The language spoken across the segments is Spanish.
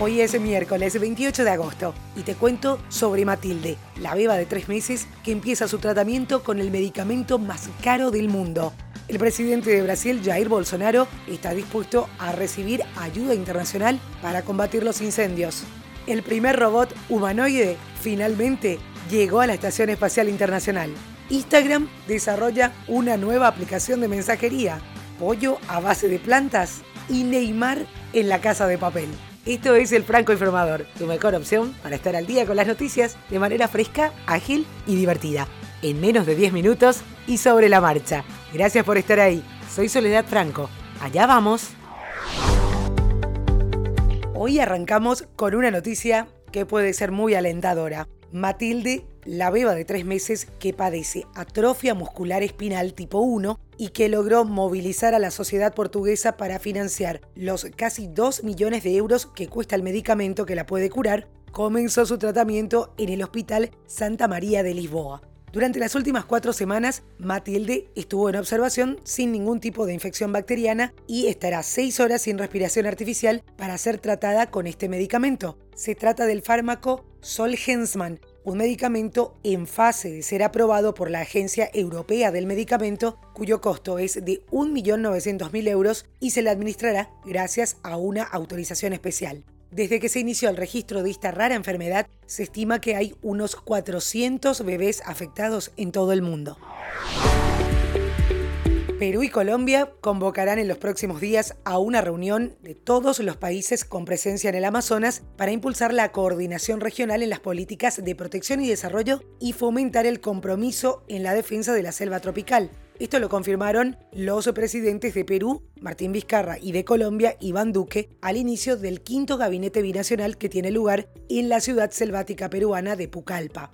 Hoy es miércoles 28 de agosto y te cuento sobre Matilde, la beba de tres meses que empieza su tratamiento con el medicamento más caro del mundo. El presidente de Brasil, Jair Bolsonaro, está dispuesto a recibir ayuda internacional para combatir los incendios. El primer robot humanoide finalmente llegó a la Estación Espacial Internacional. Instagram desarrolla una nueva aplicación de mensajería, pollo a base de plantas y Neymar en la casa de papel. Esto es el Franco Informador, tu mejor opción para estar al día con las noticias de manera fresca, ágil y divertida. En menos de 10 minutos y sobre la marcha. Gracias por estar ahí. Soy Soledad Franco. Allá vamos. Hoy arrancamos con una noticia que puede ser muy alentadora. Matilde, la beba de tres meses que padece atrofia muscular espinal tipo 1 y que logró movilizar a la sociedad portuguesa para financiar los casi 2 millones de euros que cuesta el medicamento que la puede curar, comenzó su tratamiento en el Hospital Santa María de Lisboa. Durante las últimas cuatro semanas, Matilde estuvo en observación sin ningún tipo de infección bacteriana y estará seis horas sin respiración artificial para ser tratada con este medicamento. Se trata del fármaco Solgensman, un medicamento en fase de ser aprobado por la Agencia Europea del Medicamento, cuyo costo es de 1.900.000 euros y se le administrará gracias a una autorización especial. Desde que se inició el registro de esta rara enfermedad, se estima que hay unos 400 bebés afectados en todo el mundo. Perú y Colombia convocarán en los próximos días a una reunión de todos los países con presencia en el Amazonas para impulsar la coordinación regional en las políticas de protección y desarrollo y fomentar el compromiso en la defensa de la selva tropical. Esto lo confirmaron los presidentes de Perú, Martín Vizcarra, y de Colombia, Iván Duque, al inicio del quinto gabinete binacional que tiene lugar en la ciudad selvática peruana de Pucallpa.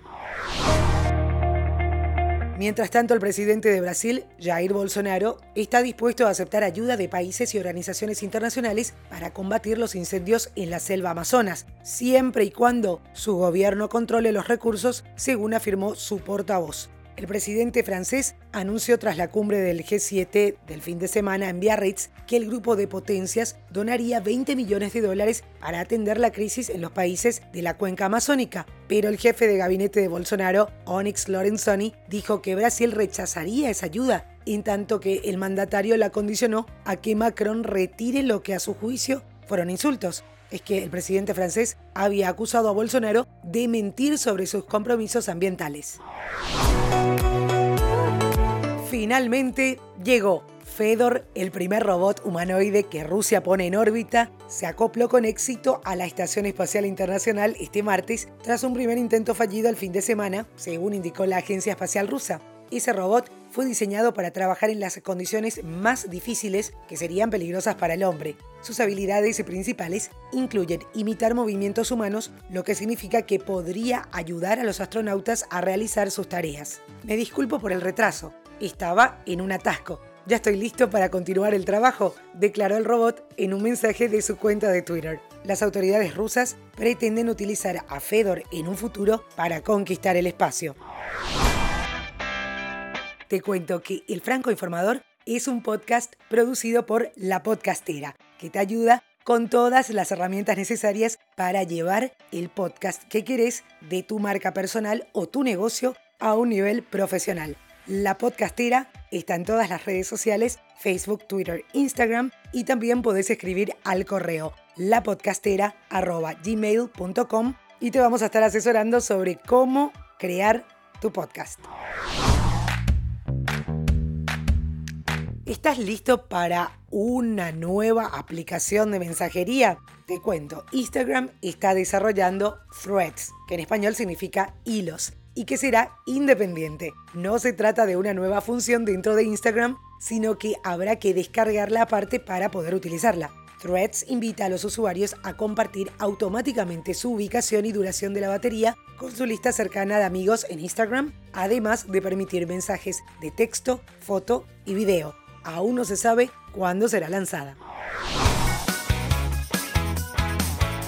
Mientras tanto, el presidente de Brasil, Jair Bolsonaro, está dispuesto a aceptar ayuda de países y organizaciones internacionales para combatir los incendios en la selva amazonas, siempre y cuando su gobierno controle los recursos, según afirmó su portavoz. El presidente francés anunció tras la cumbre del G7 del fin de semana en Biarritz que el grupo de potencias donaría 20 millones de dólares para atender la crisis en los países de la cuenca amazónica. Pero el jefe de gabinete de Bolsonaro, Onyx Lorenzoni, dijo que Brasil rechazaría esa ayuda, en tanto que el mandatario la condicionó a que Macron retire lo que a su juicio fueron insultos es que el presidente francés había acusado a Bolsonaro de mentir sobre sus compromisos ambientales. Finalmente llegó. Fedor, el primer robot humanoide que Rusia pone en órbita, se acopló con éxito a la Estación Espacial Internacional este martes tras un primer intento fallido el fin de semana, según indicó la Agencia Espacial Rusa. Ese robot fue diseñado para trabajar en las condiciones más difíciles que serían peligrosas para el hombre. Sus habilidades principales incluyen imitar movimientos humanos, lo que significa que podría ayudar a los astronautas a realizar sus tareas. Me disculpo por el retraso, estaba en un atasco. Ya estoy listo para continuar el trabajo, declaró el robot en un mensaje de su cuenta de Twitter. Las autoridades rusas pretenden utilizar a Fedor en un futuro para conquistar el espacio. Te cuento que El Franco Informador es un podcast producido por La Podcastera, que te ayuda con todas las herramientas necesarias para llevar el podcast que querés de tu marca personal o tu negocio a un nivel profesional. La Podcastera está en todas las redes sociales, Facebook, Twitter, Instagram y también podés escribir al correo lapodcastera.gmail.com y te vamos a estar asesorando sobre cómo crear tu podcast. ¿Estás listo para una nueva aplicación de mensajería? Te cuento, Instagram está desarrollando Threads, que en español significa hilos, y que será independiente. No se trata de una nueva función dentro de Instagram, sino que habrá que descargarla aparte para poder utilizarla. Threads invita a los usuarios a compartir automáticamente su ubicación y duración de la batería con su lista cercana de amigos en Instagram, además de permitir mensajes de texto, foto y video aún no se sabe cuándo será lanzada.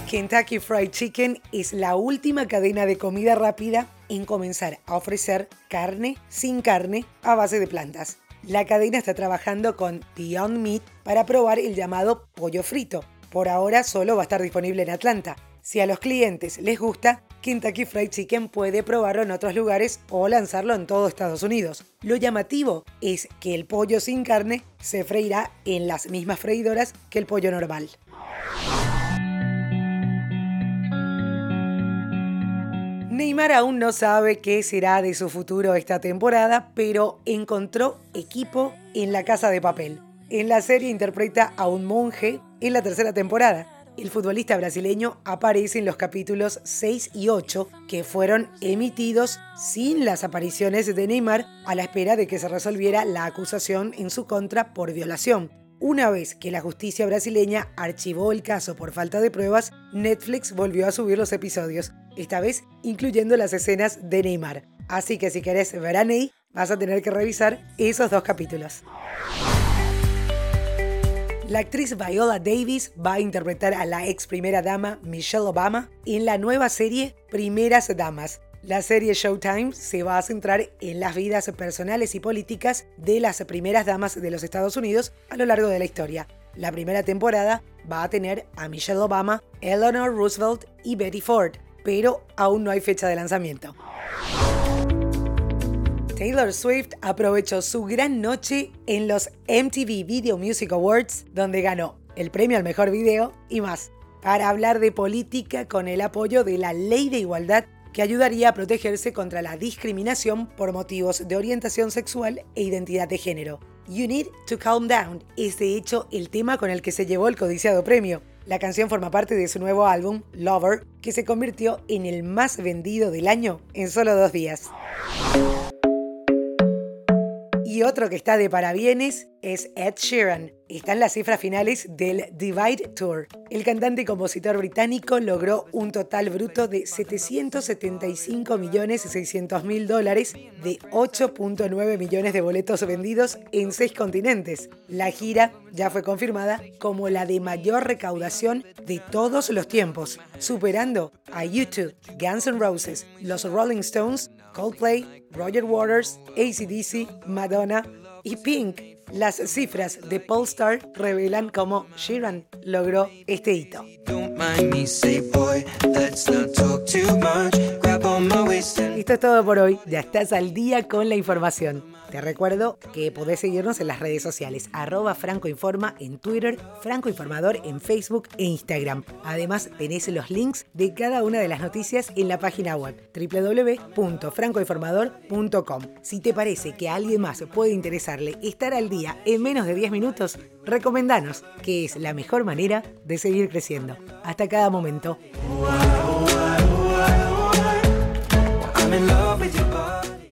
Kentucky Fried Chicken es la última cadena de comida rápida en comenzar a ofrecer carne sin carne a base de plantas. La cadena está trabajando con Beyond Meat para probar el llamado pollo frito. Por ahora solo va a estar disponible en Atlanta. Si a los clientes les gusta, Kentucky Fried Chicken puede probarlo en otros lugares o lanzarlo en todo Estados Unidos. Lo llamativo es que el pollo sin carne se freirá en las mismas freidoras que el pollo normal. Neymar aún no sabe qué será de su futuro esta temporada, pero encontró equipo en la casa de papel. En la serie interpreta a un monje en la tercera temporada. El futbolista brasileño aparece en los capítulos 6 y 8 que fueron emitidos sin las apariciones de Neymar a la espera de que se resolviera la acusación en su contra por violación. Una vez que la justicia brasileña archivó el caso por falta de pruebas, Netflix volvió a subir los episodios, esta vez incluyendo las escenas de Neymar. Así que si querés ver a Ney, vas a tener que revisar esos dos capítulos. La actriz Viola Davis va a interpretar a la ex primera dama Michelle Obama en la nueva serie Primeras Damas, la serie Showtime se va a centrar en las vidas personales y políticas de las primeras damas de los Estados Unidos a lo largo de la historia. La primera temporada va a tener a Michelle Obama, Eleanor Roosevelt y Betty Ford, pero aún no hay fecha de lanzamiento. Taylor Swift aprovechó su gran noche en los MTV Video Music Awards, donde ganó el premio al mejor video y más, para hablar de política con el apoyo de la Ley de Igualdad que ayudaría a protegerse contra la discriminación por motivos de orientación sexual e identidad de género. You Need to Calm Down es de hecho el tema con el que se llevó el codiciado premio. La canción forma parte de su nuevo álbum, Lover, que se convirtió en el más vendido del año en solo dos días. Y otro que está de parabienes es Ed Sheeran. Están las cifras finales del Divide Tour. El cantante y compositor británico logró un total bruto de 775.600.000 dólares de 8.9 millones de boletos vendidos en seis continentes. La gira ya fue confirmada como la de mayor recaudación de todos los tiempos, superando a YouTube, Guns N' Roses, los Rolling Stones, Coldplay, Roger Waters, ACDC, Madonna y Pink. Las cifras de Polestar revelan cómo Sheeran logró este hito. Esto es todo por hoy. Ya estás al día con la información. Te recuerdo que podés seguirnos en las redes sociales, arroba francoinforma en Twitter, Franco Informador en Facebook e Instagram. Además, tenés los links de cada una de las noticias en la página web www.francoinformador.com. Si te parece que a alguien más puede interesarle estar al día en menos de 10 minutos, recomendanos, que es la mejor manera de seguir creciendo. Hasta cada momento. I'm in love.